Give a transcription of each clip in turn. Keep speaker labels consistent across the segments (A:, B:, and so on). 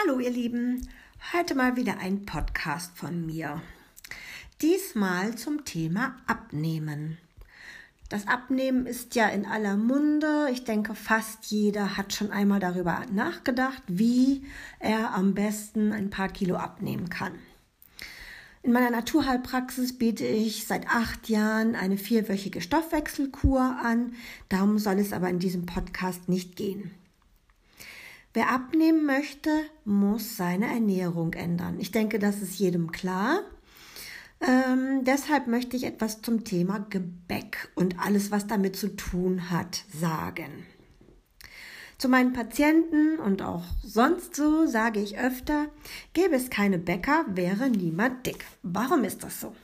A: Hallo ihr Lieben, heute mal wieder ein Podcast von mir. Diesmal zum Thema Abnehmen. Das Abnehmen ist ja in aller Munde. Ich denke, fast jeder hat schon einmal darüber nachgedacht, wie er am besten ein paar Kilo abnehmen kann. In meiner Naturheilpraxis biete ich seit acht Jahren eine vierwöchige Stoffwechselkur an. Darum soll es aber in diesem Podcast nicht gehen. Wer abnehmen möchte, muss seine Ernährung ändern. Ich denke, das ist jedem klar. Ähm, deshalb möchte ich etwas zum Thema Gebäck und alles, was damit zu tun hat, sagen. Zu meinen Patienten und auch sonst so sage ich öfter, gäbe es keine Bäcker, wäre niemand dick. Warum ist das so?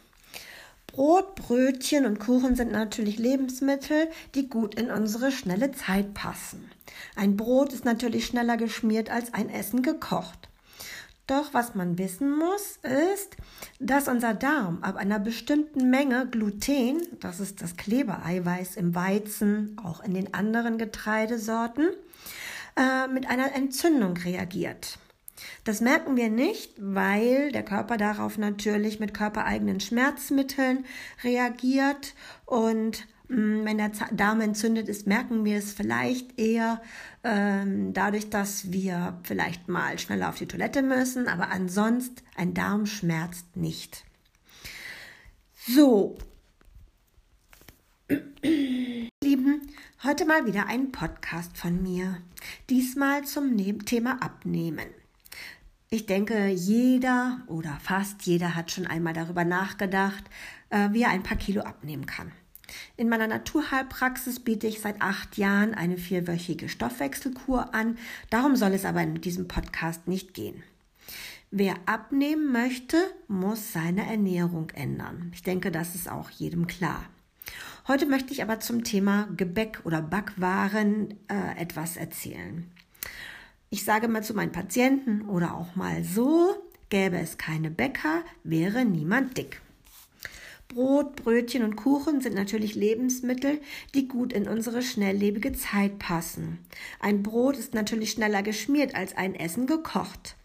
A: Brot, Brötchen und Kuchen sind natürlich Lebensmittel, die gut in unsere schnelle Zeit passen. Ein Brot ist natürlich schneller geschmiert als ein Essen gekocht. Doch was man wissen muss, ist, dass unser Darm ab einer bestimmten Menge Gluten, das ist das Klebereiweiß im Weizen, auch in den anderen Getreidesorten, äh, mit einer Entzündung reagiert. Das merken wir nicht, weil der Körper darauf natürlich mit körpereigenen Schmerzmitteln reagiert und mm, wenn der Darm entzündet ist, merken wir es vielleicht eher ähm, dadurch, dass wir vielleicht mal schneller auf die Toilette müssen, aber ansonsten ein Darm schmerzt nicht. So, Lieben, heute mal wieder ein Podcast von mir. Diesmal zum Thema Abnehmen. Ich denke, jeder oder fast jeder hat schon einmal darüber nachgedacht, äh, wie er ein paar Kilo abnehmen kann. In meiner Naturheilpraxis biete ich seit acht Jahren eine vierwöchige Stoffwechselkur an. Darum soll es aber in diesem Podcast nicht gehen. Wer abnehmen möchte, muss seine Ernährung ändern. Ich denke, das ist auch jedem klar. Heute möchte ich aber zum Thema Gebäck oder Backwaren äh, etwas erzählen. Ich sage mal zu meinen Patienten oder auch mal so, gäbe es keine Bäcker, wäre niemand dick. Brot, Brötchen und Kuchen sind natürlich Lebensmittel, die gut in unsere schnelllebige Zeit passen. Ein Brot ist natürlich schneller geschmiert als ein Essen gekocht.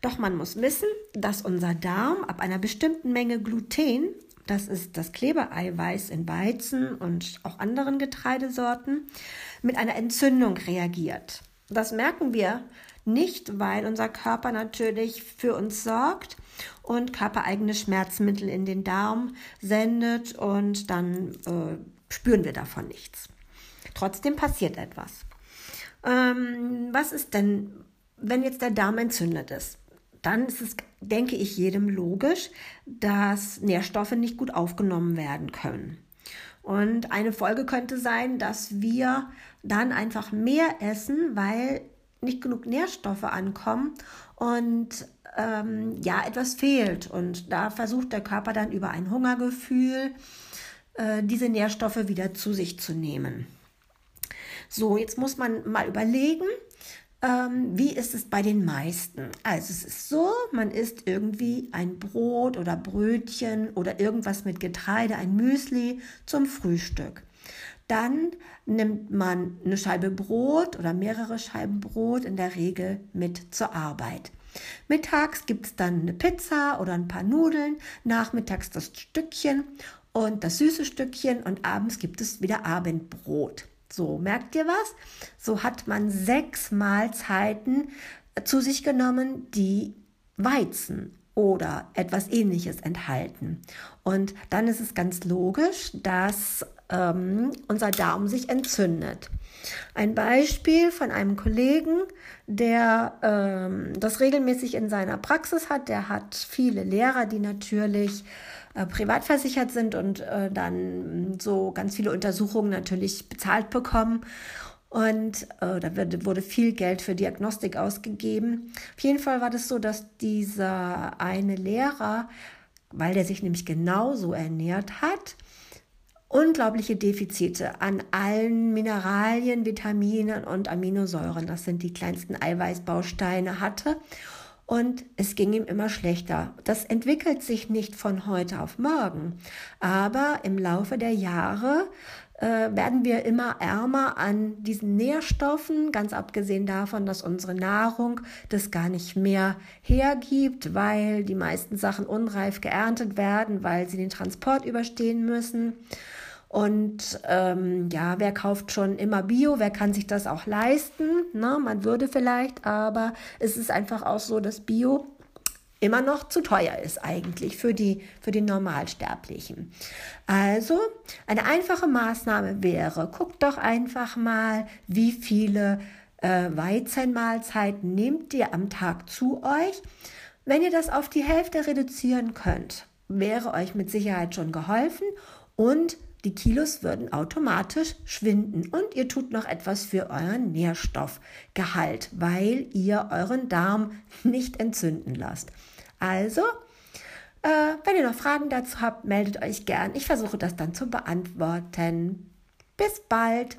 A: Doch man muss wissen, dass unser Darm ab einer bestimmten Menge Gluten, das ist das Klebeeiweiß in Weizen und auch anderen Getreidesorten, mit einer Entzündung reagiert. Das merken wir nicht, weil unser Körper natürlich für uns sorgt und körpereigene Schmerzmittel in den Darm sendet und dann äh, spüren wir davon nichts. Trotzdem passiert etwas. Ähm, was ist denn, wenn jetzt der Darm entzündet ist? Dann ist es, denke ich, jedem logisch, dass Nährstoffe nicht gut aufgenommen werden können. Und eine Folge könnte sein, dass wir dann einfach mehr essen, weil nicht genug Nährstoffe ankommen und ähm, ja, etwas fehlt. Und da versucht der Körper dann über ein Hungergefühl äh, diese Nährstoffe wieder zu sich zu nehmen. So, jetzt muss man mal überlegen, ähm, wie ist es bei den meisten? Also es ist so, man isst irgendwie ein Brot oder Brötchen oder irgendwas mit Getreide, ein Müsli zum Frühstück. Dann nimmt man eine Scheibe Brot oder mehrere Scheiben Brot in der Regel mit zur Arbeit. Mittags gibt es dann eine Pizza oder ein paar Nudeln, nachmittags das Stückchen und das süße Stückchen und abends gibt es wieder Abendbrot. So, merkt ihr was? So hat man sechs Mahlzeiten zu sich genommen, die Weizen oder etwas ähnliches enthalten. Und dann ist es ganz logisch, dass ähm, unser Darm sich entzündet. Ein Beispiel von einem Kollegen, der ähm, das regelmäßig in seiner Praxis hat. Der hat viele Lehrer, die natürlich äh, privat versichert sind und äh, dann so ganz viele Untersuchungen natürlich bezahlt bekommen. Und äh, da wird, wurde viel Geld für Diagnostik ausgegeben. Auf jeden Fall war das so, dass dieser eine Lehrer, weil der sich nämlich genauso ernährt hat, unglaubliche Defizite an allen Mineralien, Vitaminen und Aminosäuren, das sind die kleinsten Eiweißbausteine, hatte und es ging ihm immer schlechter. Das entwickelt sich nicht von heute auf morgen, aber im Laufe der Jahre äh, werden wir immer ärmer an diesen Nährstoffen, ganz abgesehen davon, dass unsere Nahrung das gar nicht mehr hergibt, weil die meisten Sachen unreif geerntet werden, weil sie den Transport überstehen müssen. Und ähm, ja, wer kauft schon immer Bio? Wer kann sich das auch leisten? Na, man würde vielleicht, aber es ist einfach auch so, dass Bio immer noch zu teuer ist eigentlich für die, für die Normalsterblichen. Also eine einfache Maßnahme wäre, guckt doch einfach mal, wie viele äh, Weizenmahlzeiten nehmt ihr am Tag zu euch. Wenn ihr das auf die Hälfte reduzieren könnt, wäre euch mit Sicherheit schon geholfen und die Kilos würden automatisch schwinden und ihr tut noch etwas für euren Nährstoffgehalt, weil ihr euren Darm nicht entzünden lasst. Also, äh, wenn ihr noch Fragen dazu habt, meldet euch gern. Ich versuche das dann zu beantworten. Bis bald!